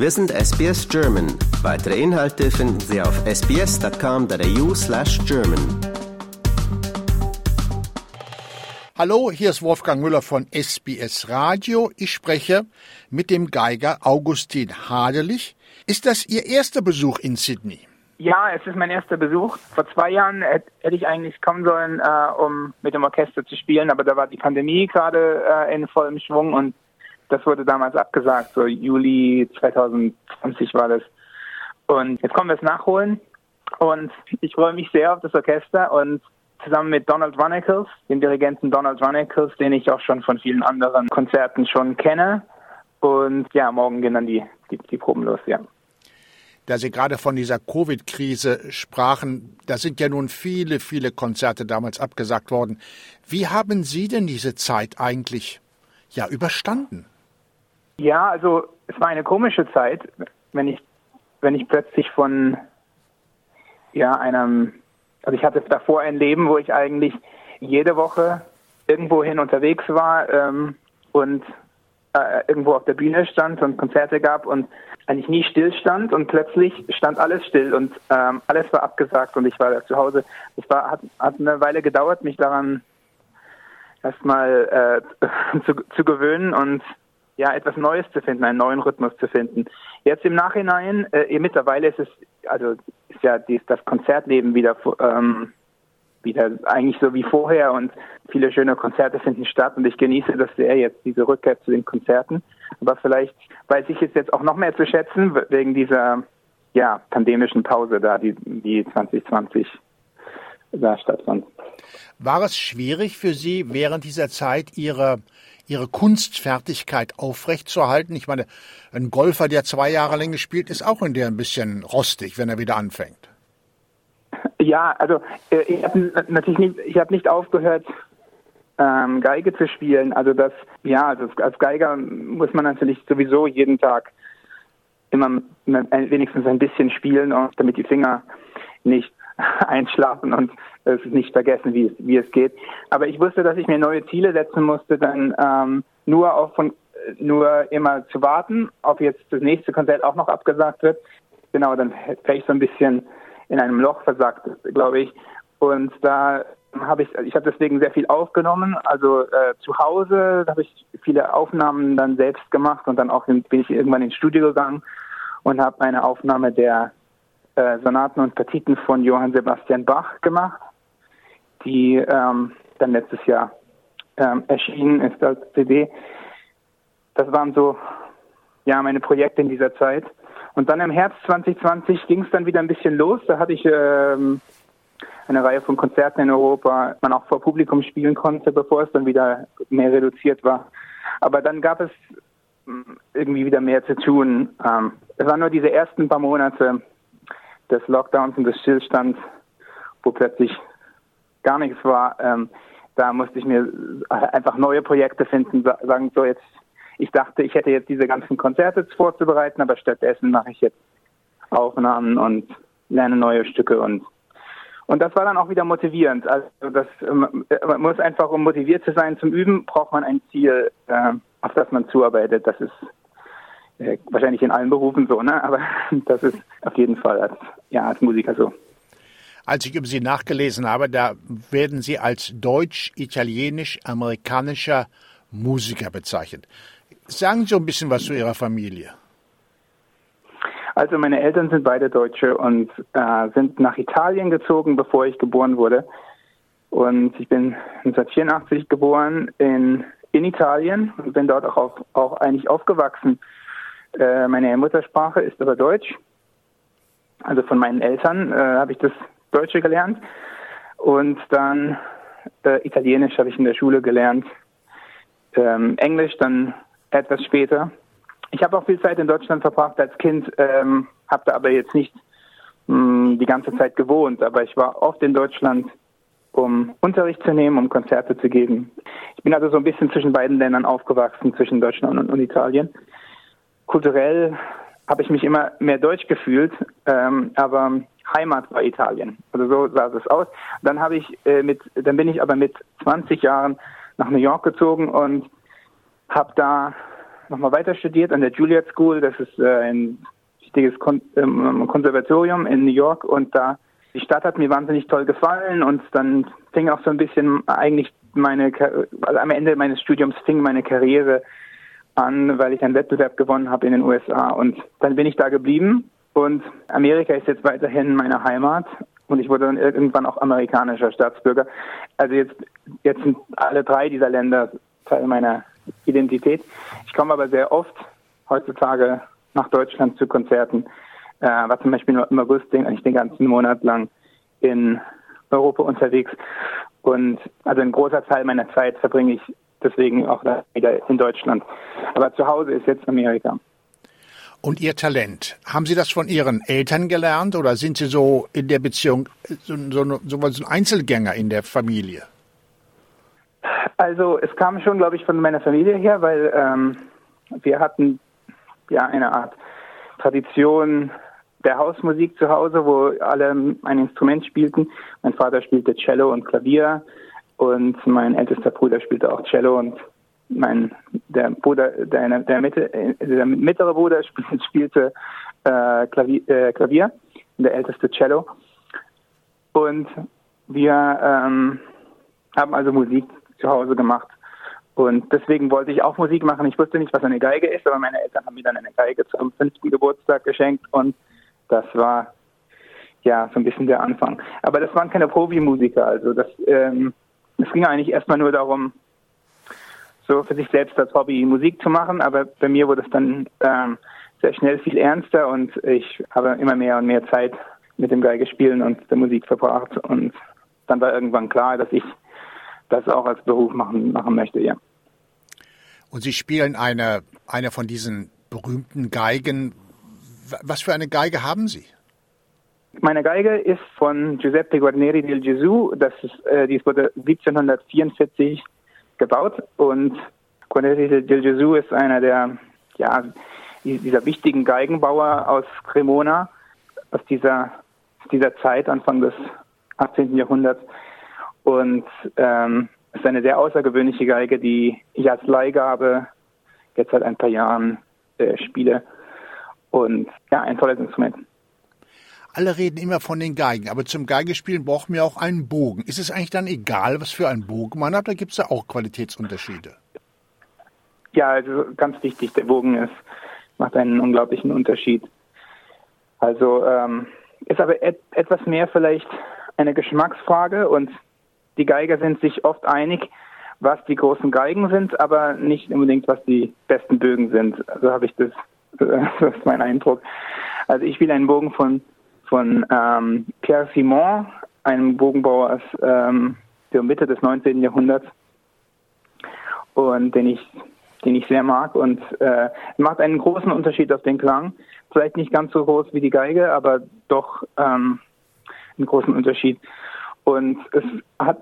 Wir sind SBS German. Weitere Inhalte finden Sie auf sbs.com.au slash German. Hallo, hier ist Wolfgang Müller von SBS Radio. Ich spreche mit dem Geiger Augustin Hadelich. Ist das Ihr erster Besuch in Sydney? Ja, es ist mein erster Besuch. Vor zwei Jahren hätte ich eigentlich kommen sollen, äh, um mit dem Orchester zu spielen, aber da war die Pandemie gerade äh, in vollem Schwung und das wurde damals abgesagt. So Juli 2020 war das. Und jetzt kommen wir es nachholen und ich freue mich sehr auf das Orchester und zusammen mit Donald Runnickles, dem Dirigenten Donald Runnickles, den ich auch schon von vielen anderen Konzerten schon kenne. Und ja, morgen gehen dann die, die, die Proben los, ja da Sie gerade von dieser Covid-Krise sprachen, da sind ja nun viele, viele Konzerte damals abgesagt worden. Wie haben Sie denn diese Zeit eigentlich ja überstanden? Ja, also es war eine komische Zeit, wenn ich wenn ich plötzlich von ja einem also ich hatte davor ein Leben, wo ich eigentlich jede Woche irgendwohin unterwegs war ähm, und äh, irgendwo auf der Bühne stand und Konzerte gab und eigentlich nie stillstand und plötzlich stand alles still und ähm, alles war abgesagt und ich war zu Hause. Es war, hat, hat eine Weile gedauert, mich daran erstmal äh, zu, zu gewöhnen und ja, etwas Neues zu finden, einen neuen Rhythmus zu finden. Jetzt im Nachhinein, äh, mittlerweile ist es, also ist ja dies, das Konzertleben wieder ähm, wieder eigentlich so wie vorher und viele schöne Konzerte finden statt und ich genieße das sehr jetzt, diese Rückkehr zu den Konzerten. Aber vielleicht weiß ich es jetzt auch noch mehr zu schätzen wegen dieser ja, pandemischen Pause da, die, die 2020 da stattfand. War es schwierig für Sie während dieser Zeit Ihre ihre Kunstfertigkeit aufrechtzuerhalten. Ich meine, ein Golfer, der zwei Jahre lang gespielt, ist auch in der ein bisschen rostig, wenn er wieder anfängt. Ja, also äh, ich habe natürlich nicht, ich habe nicht aufgehört, ähm, Geige zu spielen. Also das, ja, also als Geiger muss man natürlich sowieso jeden Tag immer wenigstens ein bisschen spielen, damit die Finger nicht einschlafen und es nicht vergessen, wie es, wie es geht. Aber ich wusste, dass ich mir neue Ziele setzen musste, dann ähm, nur auf von, nur immer zu warten, ob jetzt das nächste Konzert auch noch abgesagt wird. Genau, dann wäre ich so ein bisschen in einem Loch versagt, glaube ich. Und da habe ich, ich habe deswegen sehr viel aufgenommen. Also äh, zu Hause habe ich viele Aufnahmen dann selbst gemacht und dann auch in, bin ich irgendwann ins Studio gegangen und habe eine Aufnahme der äh, Sonaten und Partiten von Johann Sebastian Bach gemacht, die ähm, dann letztes Jahr ähm, erschienen ist als CD. Das waren so ja meine Projekte in dieser Zeit. Und dann im Herbst 2020 ging es dann wieder ein bisschen los. Da hatte ich ähm, eine Reihe von Konzerten in Europa, man auch vor Publikum spielen konnte, bevor es dann wieder mehr reduziert war. Aber dann gab es mm, irgendwie wieder mehr zu tun. Ähm, es waren nur diese ersten paar Monate des Lockdowns und des Stillstands, wo plötzlich gar nichts war. Ähm, da musste ich mir einfach neue Projekte finden, sagen so jetzt ich dachte, ich hätte jetzt diese ganzen Konzerte vorzubereiten, aber stattdessen mache ich jetzt Aufnahmen und lerne neue Stücke und und das war dann auch wieder motivierend. Also das ähm, man muss einfach, um motiviert zu sein zum Üben, braucht man ein Ziel, äh, auf das man zuarbeitet. Das ist äh, wahrscheinlich in allen Berufen so, ne? Aber das ist auf jeden Fall als ja als Musiker so. Als ich über Sie nachgelesen habe, da werden Sie als deutsch-italienisch-amerikanischer Musiker bezeichnet. Sagen Sie ein bisschen was zu Ihrer Familie. Also meine Eltern sind beide Deutsche und äh, sind nach Italien gezogen, bevor ich geboren wurde. Und ich bin 1984 geboren in, in Italien und bin dort auch, auf, auch eigentlich aufgewachsen. Äh, meine Muttersprache ist aber Deutsch. Also von meinen Eltern äh, habe ich das Deutsche gelernt. Und dann äh, Italienisch habe ich in der Schule gelernt. Ähm, Englisch dann etwas später. Ich habe auch viel Zeit in Deutschland verbracht als Kind, ähm, habe da aber jetzt nicht mh, hm, die ganze Zeit gewohnt, aber ich war oft in Deutschland, um Unterricht zu nehmen, um Konzerte zu geben. Ich bin also so ein bisschen zwischen beiden Ländern aufgewachsen, zwischen Deutschland und, und Italien. Kulturell habe ich mich immer mehr deutsch gefühlt, ähm, aber Heimat war Italien. Also so sah es aus. Dann habe ich äh, mit, dann bin ich aber mit 20 Jahren nach New York gezogen und habe da nochmal weiter studiert an der Juilliard School. Das ist äh, ein wichtiges Kon ähm, Konservatorium in New York und da die Stadt hat mir wahnsinnig toll gefallen und dann fing auch so ein bisschen eigentlich meine, also am Ende meines Studiums fing meine Karriere an, weil ich einen Wettbewerb gewonnen habe in den USA und dann bin ich da geblieben und Amerika ist jetzt weiterhin meine Heimat und ich wurde dann irgendwann auch amerikanischer Staatsbürger. Also jetzt, jetzt sind alle drei dieser Länder Teil meiner Identität. Ich komme aber sehr oft heutzutage nach Deutschland zu Konzerten. Äh, war zum Beispiel im August den, ich den ganzen Monat lang in Europa unterwegs. Und also ein großer Teil meiner Zeit verbringe ich deswegen auch wieder in Deutschland. Aber zu Hause ist jetzt Amerika. Und Ihr Talent, haben Sie das von Ihren Eltern gelernt oder sind Sie so in der Beziehung so, so, so ein Einzelgänger in der Familie? Also es kam schon, glaube ich, von meiner Familie her, weil ähm, wir hatten ja eine Art Tradition der Hausmusik zu Hause, wo alle ein Instrument spielten. Mein Vater spielte Cello und Klavier und mein ältester Bruder spielte auch Cello und mein der Bruder, der, der, Mitte, der mittlere Bruder spielte äh, Klavier, äh, Klavier, der älteste Cello. Und wir ähm, haben also Musik zu Hause gemacht. Und deswegen wollte ich auch Musik machen. Ich wusste nicht, was eine Geige ist, aber meine Eltern haben mir dann eine Geige zum fünften Geburtstag geschenkt und das war ja so ein bisschen der Anfang. Aber das waren keine Profimusiker, also das ähm, es ging eigentlich erstmal nur darum, so für sich selbst als Hobby Musik zu machen, aber bei mir wurde es dann ähm, sehr schnell viel ernster und ich habe immer mehr und mehr Zeit mit dem Geigespielen und der Musik verbracht und dann war irgendwann klar, dass ich das auch als Beruf machen, machen möchte, ja. Und Sie spielen eine, eine von diesen berühmten Geigen. Was für eine Geige haben Sie? Meine Geige ist von Giuseppe Guarneri del Gesù. Das ist, äh, die wurde 1744 gebaut und Guarneri del Gesù ist einer der, ja, dieser wichtigen Geigenbauer aus Cremona, aus dieser, dieser Zeit, Anfang des 18. Jahrhunderts. Und ähm, ist eine sehr außergewöhnliche Geige, die ich als Leihgabe jetzt seit ein paar Jahren äh, spiele. Und ja, ein tolles Instrument. Alle reden immer von den Geigen, aber zum Geigespielen brauchen wir auch einen Bogen. Ist es eigentlich dann egal, was für einen Bogen man hat, oder gibt es da auch Qualitätsunterschiede? Ja, also ganz wichtig, der Bogen ist, macht einen unglaublichen Unterschied. Also ähm, ist aber et etwas mehr vielleicht eine Geschmacksfrage und die Geiger sind sich oft einig, was die großen Geigen sind, aber nicht unbedingt, was die besten Bögen sind. Also habe ich das, das ist mein Eindruck. Also ich spiele einen Bogen von von ähm, Pierre Simon, einem Bogenbauer aus ähm, der Mitte des 19. Jahrhunderts und den ich den ich sehr mag und äh, macht einen großen Unterschied auf den Klang. Vielleicht nicht ganz so groß wie die Geige, aber doch ähm, einen großen Unterschied. Und es hat,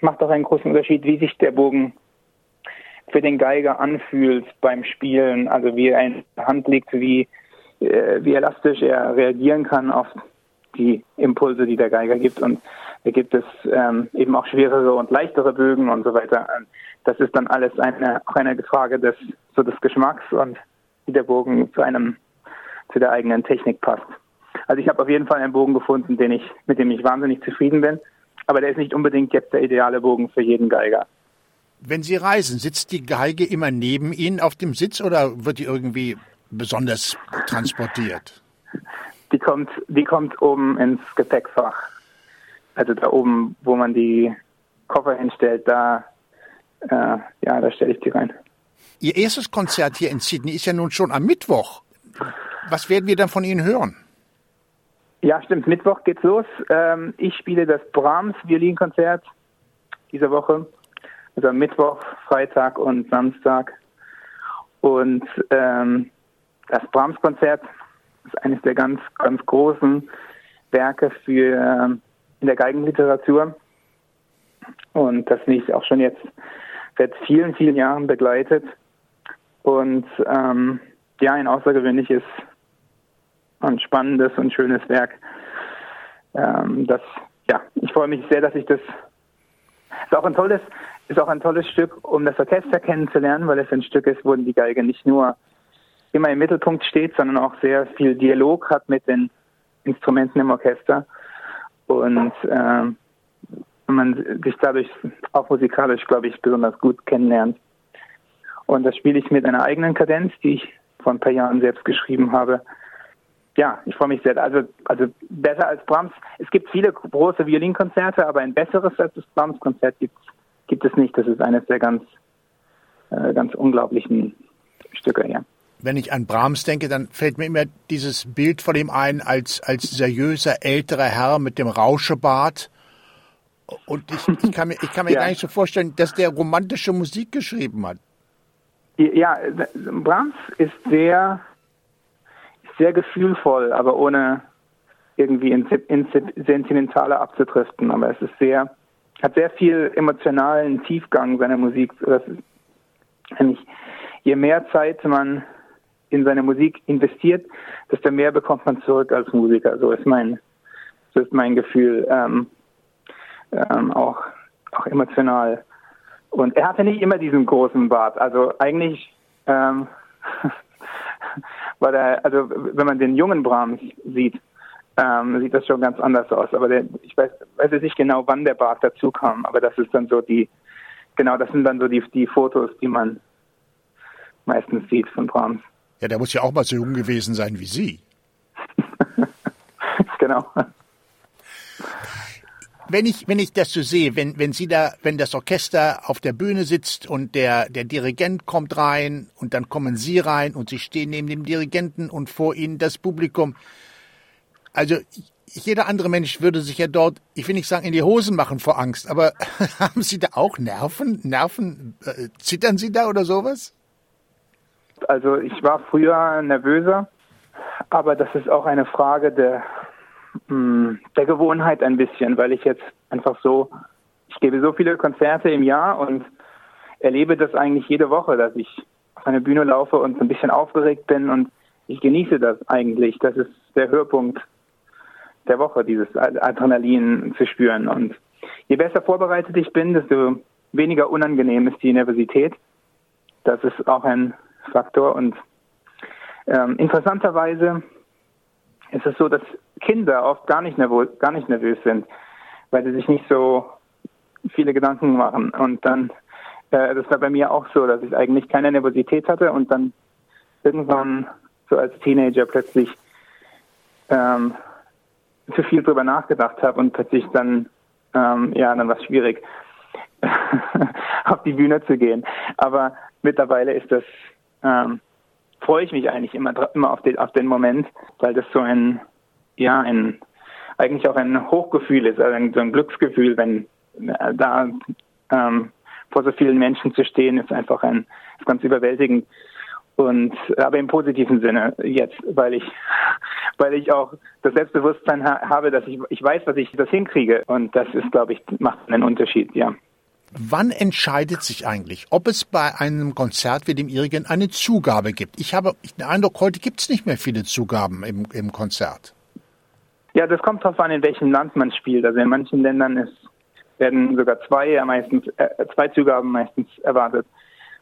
macht auch einen großen Unterschied, wie sich der Bogen für den Geiger anfühlt beim Spielen, also wie er in der Hand liegt, wie wie elastisch er reagieren kann auf die Impulse, die der Geiger gibt. Und da gibt es ähm, eben auch schwerere und leichtere Bögen und so weiter. Das ist dann alles eine, auch eine Frage des, so des Geschmacks und wie der Bogen zu einem, zu der eigenen Technik passt. Also ich habe auf jeden Fall einen Bogen gefunden, den ich, mit dem ich wahnsinnig zufrieden bin. Aber der ist nicht unbedingt jetzt der ideale Bogen für jeden Geiger. Wenn Sie reisen, sitzt die Geige immer neben Ihnen auf dem Sitz oder wird die irgendwie besonders transportiert? Die kommt, die kommt oben ins Gepäckfach. Also da oben, wo man die Koffer hinstellt, da, äh, ja, da stelle ich die rein. Ihr erstes Konzert hier in Sydney ist ja nun schon am Mittwoch. Was werden wir dann von Ihnen hören? Ja, stimmt. Mittwoch geht's los. Ähm, ich spiele das Brahms Violinkonzert diese Woche. Also Mittwoch, Freitag und Samstag. Und ähm, das Brahms-Konzert ist eines der ganz, ganz großen Werke für ähm, in der Geigenliteratur. Und das mich auch schon jetzt seit vielen, vielen Jahren begleitet. Und ähm, ja, ein außergewöhnliches und spannendes und schönes Werk. Ähm, das, ja, ich freue mich sehr, dass ich das Ist auch ein tolles, ist auch ein tolles Stück, um das Orchester kennenzulernen, weil es ein Stück ist, wo die Geige nicht nur immer im Mittelpunkt steht, sondern auch sehr viel Dialog hat mit den Instrumenten im Orchester. Und äh, man sich dadurch auch musikalisch, glaube ich, besonders gut kennenlernt. Und das spiele ich mit einer eigenen Kadenz, die ich vor ein paar Jahren selbst geschrieben habe. Ja, ich freue mich sehr. Also, also besser als Brahms. Es gibt viele große Violinkonzerte, aber ein besseres als das Brahms-Konzert gibt, gibt es nicht. Das ist eines der ganz, äh, ganz unglaublichen Stücke, ja wenn ich an Brahms denke, dann fällt mir immer dieses Bild von ihm ein als, als seriöser älterer Herr mit dem Rauschebart. Und ich, ich kann mir, ich kann mir ja. gar nicht so vorstellen, dass der romantische Musik geschrieben hat. Ja, Brahms ist sehr, sehr gefühlvoll, aber ohne irgendwie ins, ins Sentimentale abzudriften. Aber es ist sehr, hat sehr viel emotionalen Tiefgang seiner Musik. Das ist, je mehr Zeit man in seine Musik investiert, desto mehr bekommt man zurück als Musiker. So ist mein, so ist mein Gefühl ähm, ähm, auch, auch emotional. Und er hatte nicht immer diesen großen Bart. Also eigentlich ähm, weil er, also wenn man den jungen Brahms sieht, ähm, sieht das schon ganz anders aus. Aber der, ich weiß, weiß jetzt nicht genau, wann der Bart dazu kam, aber das ist dann so die, genau, das sind dann so die, die Fotos, die man meistens sieht von Brahms. Ja, der muss ja auch mal so jung gewesen sein wie Sie. genau. Wenn ich, wenn ich das so sehe, wenn, wenn Sie da, wenn das Orchester auf der Bühne sitzt und der, der Dirigent kommt rein und dann kommen Sie rein und Sie stehen neben dem Dirigenten und vor Ihnen das Publikum. Also, jeder andere Mensch würde sich ja dort, ich will nicht sagen, in die Hosen machen vor Angst, aber haben Sie da auch Nerven? Nerven? Äh, zittern Sie da oder sowas? Also ich war früher nervöser, aber das ist auch eine Frage der, hm, der Gewohnheit ein bisschen, weil ich jetzt einfach so, ich gebe so viele Konzerte im Jahr und erlebe das eigentlich jede Woche, dass ich auf eine Bühne laufe und ein bisschen aufgeregt bin und ich genieße das eigentlich. Das ist der Höhepunkt der Woche, dieses Adrenalin zu spüren. Und je besser vorbereitet ich bin, desto weniger unangenehm ist die Nervosität. Das ist auch ein Faktor. Und ähm, interessanterweise ist es so, dass Kinder oft gar nicht, nervös, gar nicht nervös sind, weil sie sich nicht so viele Gedanken machen. Und dann, äh, das war bei mir auch so, dass ich eigentlich keine Nervosität hatte und dann irgendwann so als Teenager plötzlich ähm, zu viel drüber nachgedacht habe und plötzlich dann, ähm, ja, dann war es schwierig, auf die Bühne zu gehen. Aber mittlerweile ist das ähm, freue ich mich eigentlich immer, immer auf, den, auf den Moment, weil das so ein, ja, ein, eigentlich auch ein Hochgefühl ist, also ein, so ein Glücksgefühl, wenn äh, da ähm, vor so vielen Menschen zu stehen, ist einfach ein, ist ganz überwältigend. Und aber im positiven Sinne jetzt, weil ich, weil ich auch das Selbstbewusstsein ha habe, dass ich, ich weiß, was ich das hinkriege. Und das ist, glaube ich, macht einen Unterschied, ja. Wann entscheidet sich eigentlich, ob es bei einem Konzert wie dem Ihrigen eine Zugabe gibt? Ich habe den Eindruck, heute gibt es nicht mehr viele Zugaben im, im Konzert. Ja, das kommt darauf an, in welchem Land man spielt. Also in manchen Ländern ist, werden sogar zwei, meistens, äh, zwei Zugaben meistens erwartet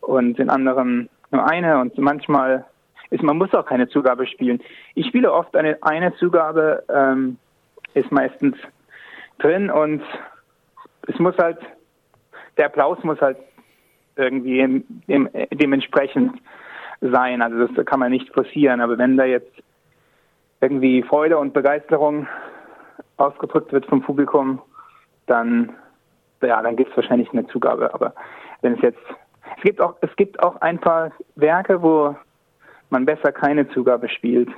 und in anderen nur eine und manchmal ist man muss auch keine Zugabe spielen. Ich spiele oft eine eine Zugabe ähm, ist meistens drin und es muss halt der Applaus muss halt irgendwie im, im, dementsprechend sein. Also das kann man nicht forcieren. Aber wenn da jetzt irgendwie Freude und Begeisterung ausgedrückt wird vom Publikum, dann ja, dann gibt es wahrscheinlich eine Zugabe. Aber wenn es jetzt es gibt auch es gibt auch ein paar Werke, wo man besser keine Zugabe spielt,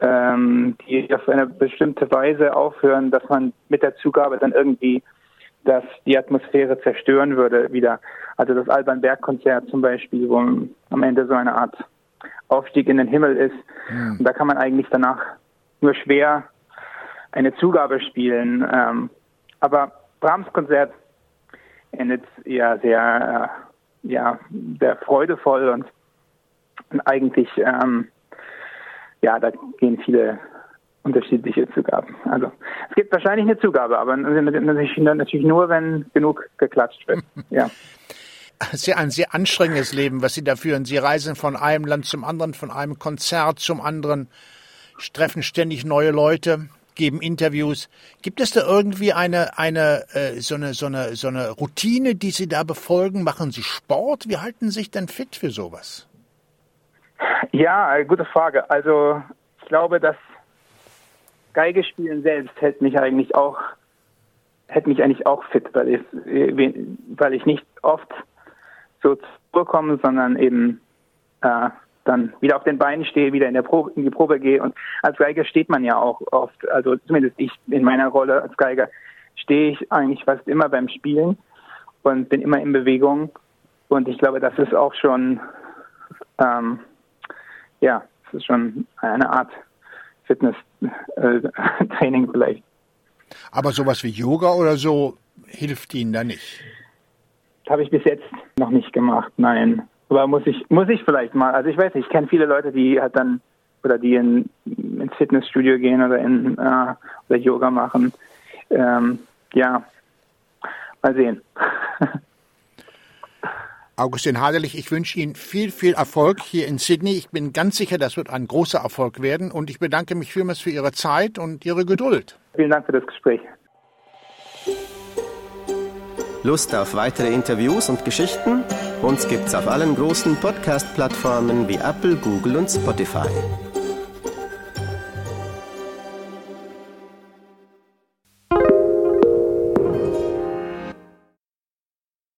ähm, die auf eine bestimmte Weise aufhören, dass man mit der Zugabe dann irgendwie das die Atmosphäre zerstören würde wieder. Also das Alban Berg Konzert zum Beispiel, wo am Ende so eine Art Aufstieg in den Himmel ist. Mhm. Und da kann man eigentlich danach nur schwer eine Zugabe spielen. Ähm, aber Brahms Konzert endet ja sehr, äh, ja, sehr freudevoll und, und eigentlich, ähm, ja, da gehen viele unterschiedliche Zugaben. Also es gibt wahrscheinlich eine Zugabe, aber natürlich, nur, wenn genug geklatscht wird. Ja. Sehr, ein sehr anstrengendes Leben, was Sie da führen. Sie reisen von einem Land zum anderen, von einem Konzert zum anderen, treffen ständig neue Leute, geben Interviews. Gibt es da irgendwie eine, eine, äh, so eine, so eine, so eine Routine, die Sie da befolgen? Machen Sie Sport? Wie halten Sie sich denn fit für sowas? Ja, gute Frage. Also ich glaube, dass Geige spielen selbst hält mich eigentlich auch hält mich eigentlich auch fit, weil ich weil ich nicht oft so zurückkomme, sondern eben äh, dann wieder auf den Beinen stehe, wieder in der Probe, in die Probe gehe. Und als Geiger steht man ja auch oft, also zumindest ich in meiner Rolle als Geiger stehe ich eigentlich fast immer beim Spielen und bin immer in Bewegung. Und ich glaube, das ist auch schon, ähm, ja, das ist schon eine Art Fitness-Training äh, vielleicht. Aber sowas wie Yoga oder so hilft Ihnen da nicht? Habe ich bis jetzt noch nicht gemacht, nein. Aber muss ich, muss ich vielleicht mal. Also ich weiß nicht, ich kenne viele Leute, die halt dann oder die in, ins Fitnessstudio gehen oder in äh, oder Yoga machen. Ähm, ja, mal sehen. Augustin Haderlich, ich wünsche Ihnen viel, viel Erfolg hier in Sydney. Ich bin ganz sicher, das wird ein großer Erfolg werden und ich bedanke mich vielmals für Ihre Zeit und Ihre Geduld. Vielen Dank für das Gespräch. Lust auf weitere Interviews und Geschichten? Uns gibt's auf allen großen Podcast-Plattformen wie Apple, Google und Spotify.